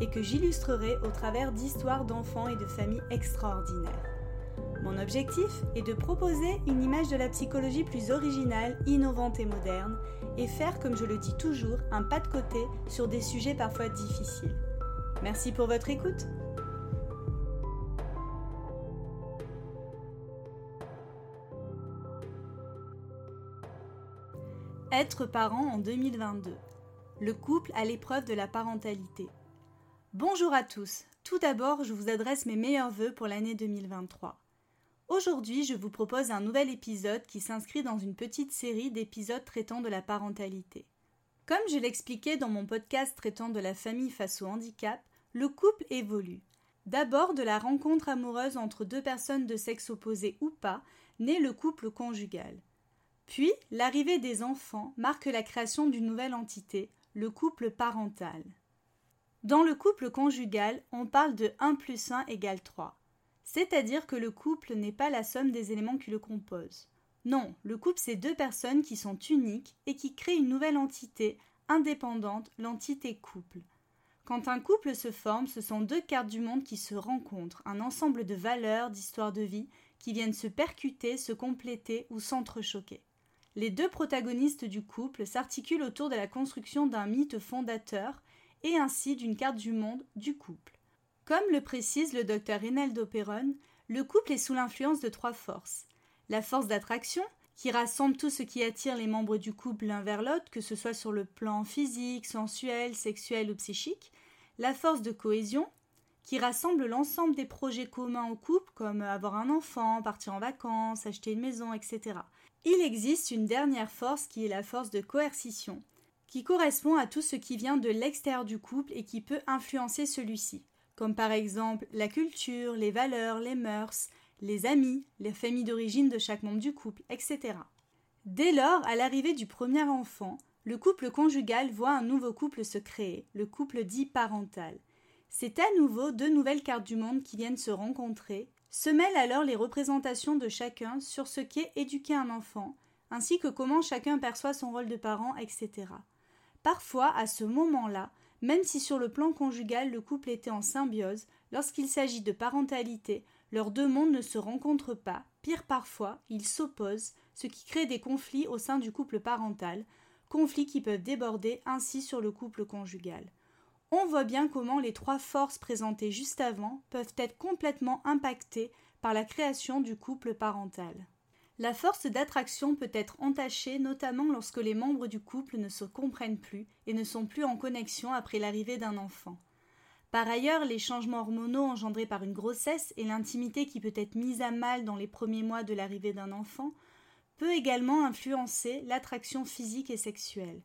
et que j'illustrerai au travers d'histoires d'enfants et de familles extraordinaires. Mon objectif est de proposer une image de la psychologie plus originale, innovante et moderne, et faire, comme je le dis toujours, un pas de côté sur des sujets parfois difficiles. Merci pour votre écoute. Être parent en 2022. Le couple à l'épreuve de la parentalité. Bonjour à tous. Tout d'abord, je vous adresse mes meilleurs voeux pour l'année 2023. Aujourd'hui, je vous propose un nouvel épisode qui s'inscrit dans une petite série d'épisodes traitant de la parentalité. Comme je l'expliquais dans mon podcast traitant de la famille face au handicap, le couple évolue. D'abord de la rencontre amoureuse entre deux personnes de sexe opposé ou pas, naît le couple conjugal. Puis, l'arrivée des enfants marque la création d'une nouvelle entité, le couple parental. Dans le couple conjugal, on parle de 1 plus 1 égale 3. C'est-à-dire que le couple n'est pas la somme des éléments qui le composent. Non, le couple c'est deux personnes qui sont uniques et qui créent une nouvelle entité indépendante, l'entité couple. Quand un couple se forme, ce sont deux cartes du monde qui se rencontrent, un ensemble de valeurs, d'histoires de vie, qui viennent se percuter, se compléter ou s'entrechoquer. Les deux protagonistes du couple s'articulent autour de la construction d'un mythe fondateur et ainsi d'une carte du monde du couple. Comme le précise le docteur Rinaldo Perron, le couple est sous l'influence de trois forces. La force d'attraction, qui rassemble tout ce qui attire les membres du couple l'un vers l'autre, que ce soit sur le plan physique, sensuel, sexuel ou psychique. La force de cohésion, qui rassemble l'ensemble des projets communs au couple, comme avoir un enfant, partir en vacances, acheter une maison, etc. Il existe une dernière force qui est la force de coercition, qui correspond à tout ce qui vient de l'extérieur du couple et qui peut influencer celui-ci, comme par exemple la culture, les valeurs, les mœurs, les amis, les familles d'origine de chaque membre du couple, etc. Dès lors, à l'arrivée du premier enfant, le couple conjugal voit un nouveau couple se créer, le couple dit parental. C'est à nouveau deux nouvelles cartes du monde qui viennent se rencontrer, se mêlent alors les représentations de chacun sur ce qu'est éduquer un enfant, ainsi que comment chacun perçoit son rôle de parent, etc. Parfois, à ce moment-là, même si sur le plan conjugal le couple était en symbiose, lorsqu'il s'agit de parentalité, leurs deux mondes ne se rencontrent pas, pire parfois, ils s'opposent, ce qui crée des conflits au sein du couple parental, conflits qui peuvent déborder ainsi sur le couple conjugal. On voit bien comment les trois forces présentées juste avant peuvent être complètement impactées par la création du couple parental. La force d'attraction peut être entachée notamment lorsque les membres du couple ne se comprennent plus et ne sont plus en connexion après l'arrivée d'un enfant. Par ailleurs, les changements hormonaux engendrés par une grossesse et l'intimité qui peut être mise à mal dans les premiers mois de l'arrivée d'un enfant peut également influencer l'attraction physique et sexuelle.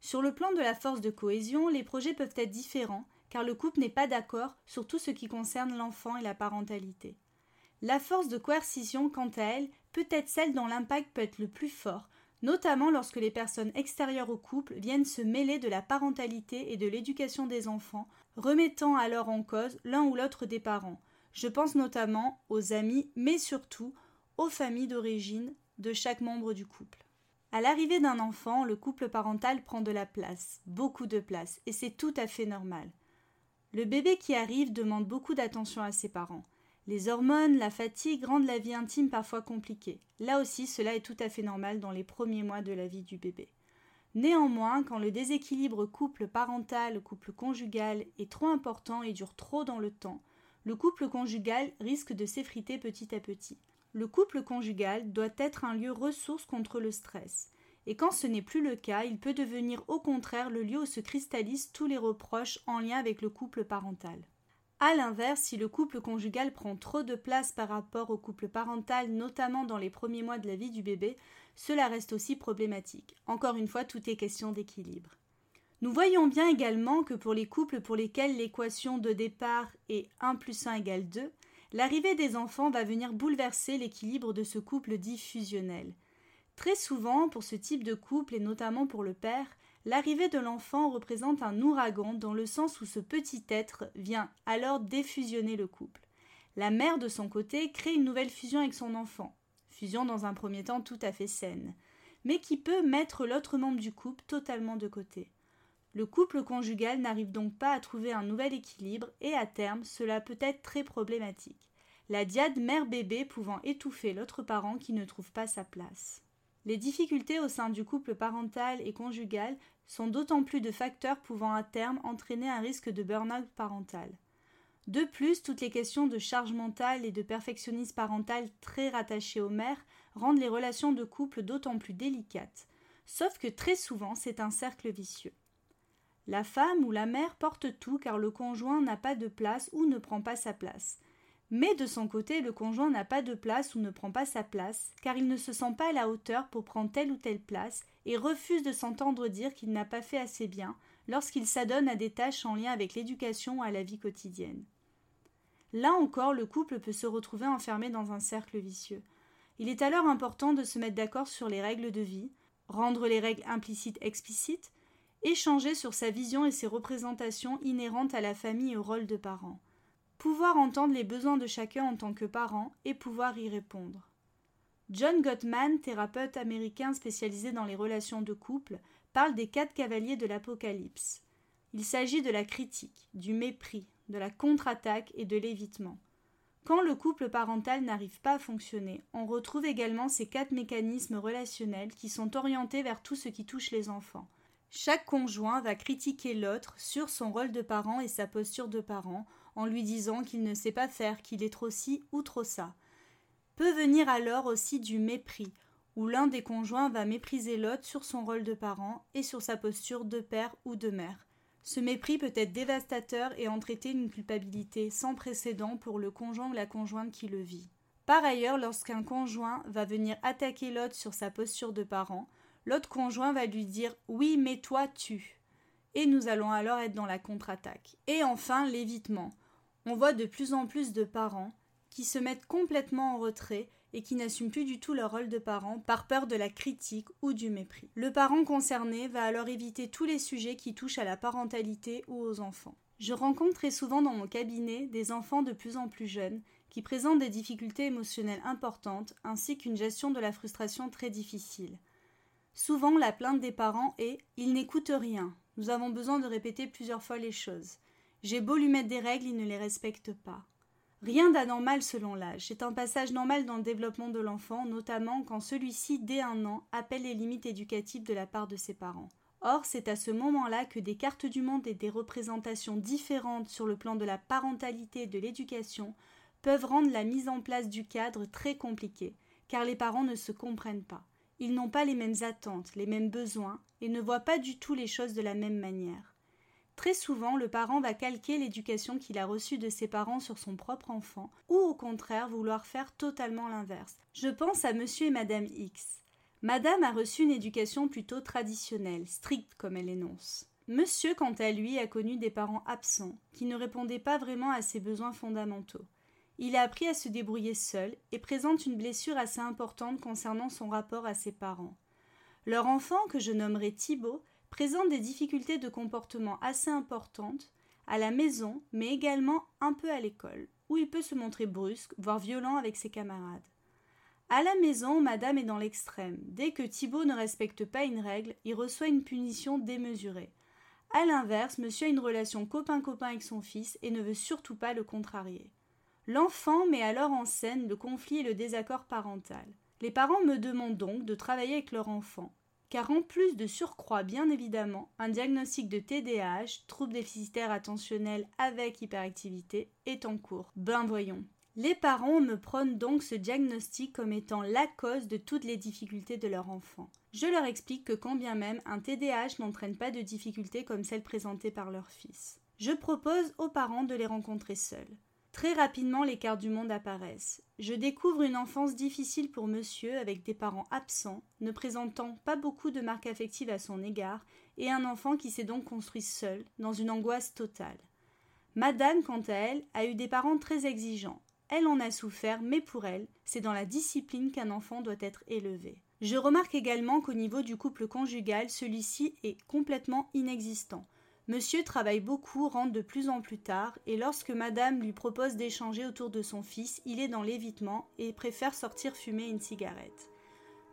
Sur le plan de la force de cohésion, les projets peuvent être différents car le couple n'est pas d'accord sur tout ce qui concerne l'enfant et la parentalité. La force de coercition, quant à elle, peut être celle dont l'impact peut être le plus fort, notamment lorsque les personnes extérieures au couple viennent se mêler de la parentalité et de l'éducation des enfants, remettant alors en cause l'un ou l'autre des parents. Je pense notamment aux amis, mais surtout aux familles d'origine de chaque membre du couple. À l'arrivée d'un enfant, le couple parental prend de la place, beaucoup de place, et c'est tout à fait normal. Le bébé qui arrive demande beaucoup d'attention à ses parents. Les hormones, la fatigue rendent la vie intime parfois compliquée. Là aussi, cela est tout à fait normal dans les premiers mois de la vie du bébé. Néanmoins, quand le déséquilibre couple parental, couple conjugal est trop important et dure trop dans le temps, le couple conjugal risque de s'effriter petit à petit. Le couple conjugal doit être un lieu ressource contre le stress. Et quand ce n'est plus le cas, il peut devenir au contraire le lieu où se cristallisent tous les reproches en lien avec le couple parental. A l'inverse, si le couple conjugal prend trop de place par rapport au couple parental, notamment dans les premiers mois de la vie du bébé, cela reste aussi problématique. Encore une fois, tout est question d'équilibre. Nous voyons bien également que pour les couples pour lesquels l'équation de départ est 1 plus 1 égale 2, l'arrivée des enfants va venir bouleverser l'équilibre de ce couple dit fusionnel. Très souvent, pour ce type de couple, et notamment pour le père, l'arrivée de l'enfant représente un ouragan dans le sens où ce petit être vient alors défusionner le couple. La mère, de son côté, crée une nouvelle fusion avec son enfant, fusion dans un premier temps tout à fait saine, mais qui peut mettre l'autre membre du couple totalement de côté. Le couple conjugal n'arrive donc pas à trouver un nouvel équilibre et à terme cela peut être très problématique. La diade mère-bébé pouvant étouffer l'autre parent qui ne trouve pas sa place. Les difficultés au sein du couple parental et conjugal sont d'autant plus de facteurs pouvant à terme entraîner un risque de burn-out parental. De plus, toutes les questions de charge mentale et de perfectionnisme parental très rattachées aux mères rendent les relations de couple d'autant plus délicates, sauf que très souvent c'est un cercle vicieux. La femme ou la mère porte tout car le conjoint n'a pas de place ou ne prend pas sa place. Mais de son côté, le conjoint n'a pas de place ou ne prend pas sa place, car il ne se sent pas à la hauteur pour prendre telle ou telle place et refuse de s'entendre dire qu'il n'a pas fait assez bien lorsqu'il s'adonne à des tâches en lien avec l'éducation ou à la vie quotidienne. Là encore, le couple peut se retrouver enfermé dans un cercle vicieux. Il est alors important de se mettre d'accord sur les règles de vie, rendre les règles implicites explicites, échanger sur sa vision et ses représentations inhérentes à la famille et au rôle de parent, pouvoir entendre les besoins de chacun en tant que parent et pouvoir y répondre. John Gottman, thérapeute américain spécialisé dans les relations de couple, parle des quatre cavaliers de l'Apocalypse. Il s'agit de la critique, du mépris, de la contre-attaque et de l'évitement. Quand le couple parental n'arrive pas à fonctionner, on retrouve également ces quatre mécanismes relationnels qui sont orientés vers tout ce qui touche les enfants. Chaque conjoint va critiquer l'autre sur son rôle de parent et sa posture de parent, en lui disant qu'il ne sait pas faire, qu'il est trop ci ou trop ça. Peut venir alors aussi du mépris, où l'un des conjoints va mépriser l'autre sur son rôle de parent et sur sa posture de père ou de mère. Ce mépris peut être dévastateur et entraîner une culpabilité sans précédent pour le conjoint ou la conjointe qui le vit. Par ailleurs, lorsqu'un conjoint va venir attaquer l'autre sur sa posture de parent, l'autre conjoint va lui dire Oui, mais toi, tu. Et nous allons alors être dans la contre-attaque. Et enfin, l'évitement. On voit de plus en plus de parents qui se mettent complètement en retrait et qui n'assument plus du tout leur rôle de parent par peur de la critique ou du mépris. Le parent concerné va alors éviter tous les sujets qui touchent à la parentalité ou aux enfants. Je rencontre très souvent dans mon cabinet des enfants de plus en plus jeunes qui présentent des difficultés émotionnelles importantes ainsi qu'une gestion de la frustration très difficile. Souvent, la plainte des parents est Il n'écoute rien. Nous avons besoin de répéter plusieurs fois les choses. J'ai beau lui mettre des règles, il ne les respecte pas. Rien d'anormal selon l'âge. C'est un passage normal dans le développement de l'enfant, notamment quand celui-ci, dès un an, appelle les limites éducatives de la part de ses parents. Or, c'est à ce moment-là que des cartes du monde et des représentations différentes sur le plan de la parentalité et de l'éducation peuvent rendre la mise en place du cadre très compliquée, car les parents ne se comprennent pas. Ils n'ont pas les mêmes attentes, les mêmes besoins, et ne voient pas du tout les choses de la même manière. Très souvent, le parent va calquer l'éducation qu'il a reçue de ses parents sur son propre enfant, ou au contraire vouloir faire totalement l'inverse. Je pense à monsieur et madame X. Madame a reçu une éducation plutôt traditionnelle, stricte comme elle énonce. Monsieur, quant à lui, a connu des parents absents, qui ne répondaient pas vraiment à ses besoins fondamentaux. Il a appris à se débrouiller seul et présente une blessure assez importante concernant son rapport à ses parents. Leur enfant, que je nommerai Thibault, présente des difficultés de comportement assez importantes à la maison, mais également un peu à l'école, où il peut se montrer brusque, voire violent avec ses camarades. À la maison, madame est dans l'extrême. Dès que Thibault ne respecte pas une règle, il reçoit une punition démesurée. À l'inverse, monsieur a une relation copain-copain avec son fils et ne veut surtout pas le contrarier. L'enfant met alors en scène le conflit et le désaccord parental. Les parents me demandent donc de travailler avec leur enfant, car en plus de surcroît bien évidemment, un diagnostic de TDAH, trouble déficitaire attentionnel avec hyperactivité, est en cours. Ben voyons. Les parents me prônent donc ce diagnostic comme étant la cause de toutes les difficultés de leur enfant. Je leur explique que quand bien même un TDAH n'entraîne pas de difficultés comme celles présentées par leur fils. Je propose aux parents de les rencontrer seuls. Très rapidement, les cartes du monde apparaissent. Je découvre une enfance difficile pour monsieur, avec des parents absents, ne présentant pas beaucoup de marques affectives à son égard, et un enfant qui s'est donc construit seul, dans une angoisse totale. Madame, quant à elle, a eu des parents très exigeants. Elle en a souffert, mais pour elle, c'est dans la discipline qu'un enfant doit être élevé. Je remarque également qu'au niveau du couple conjugal, celui-ci est complètement inexistant. Monsieur travaille beaucoup, rentre de plus en plus tard, et lorsque madame lui propose d'échanger autour de son fils, il est dans l'évitement et préfère sortir fumer une cigarette.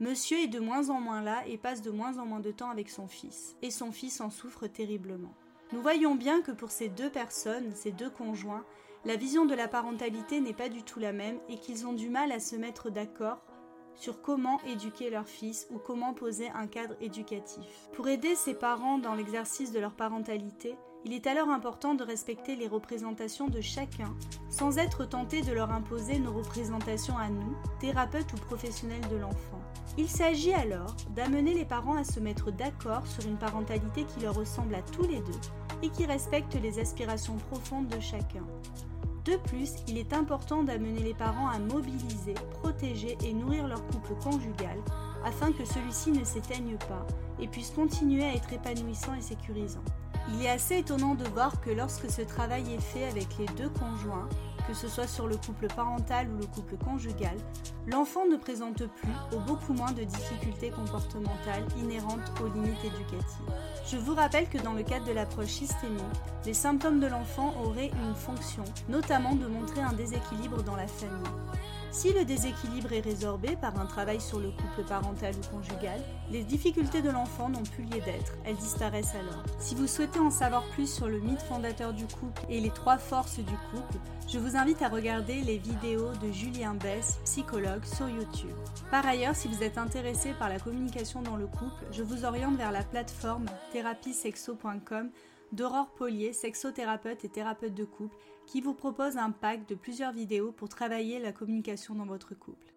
Monsieur est de moins en moins là et passe de moins en moins de temps avec son fils, et son fils en souffre terriblement. Nous voyons bien que pour ces deux personnes, ces deux conjoints, la vision de la parentalité n'est pas du tout la même et qu'ils ont du mal à se mettre d'accord sur comment éduquer leur fils ou comment poser un cadre éducatif. Pour aider ces parents dans l'exercice de leur parentalité, il est alors important de respecter les représentations de chacun sans être tenté de leur imposer nos représentations à nous, thérapeutes ou professionnels de l'enfant. Il s'agit alors d'amener les parents à se mettre d'accord sur une parentalité qui leur ressemble à tous les deux et qui respecte les aspirations profondes de chacun. De plus, il est important d'amener les parents à mobiliser, protéger et nourrir leur couple conjugal afin que celui-ci ne s'éteigne pas et puisse continuer à être épanouissant et sécurisant. Il est assez étonnant de voir que lorsque ce travail est fait avec les deux conjoints, que ce soit sur le couple parental ou le couple conjugal, l'enfant ne présente plus ou beaucoup moins de difficultés comportementales inhérentes aux limites éducatives. Je vous rappelle que dans le cadre de l'approche systémique, les symptômes de l'enfant auraient une fonction, notamment de montrer un déséquilibre dans la famille. Si le déséquilibre est résorbé par un travail sur le couple parental ou conjugal, les difficultés de l'enfant n'ont plus lieu d'être, elles disparaissent alors. Si vous souhaitez en savoir plus sur le mythe fondateur du couple et les trois forces du couple, je vous invite à regarder les vidéos de Julien Bess, psychologue, sur YouTube. Par ailleurs, si vous êtes intéressé par la communication dans le couple, je vous oriente vers la plateforme therapiesexo.com d'Aurore Polier, sexothérapeute et thérapeute de couple, qui vous propose un pack de plusieurs vidéos pour travailler la communication dans votre couple.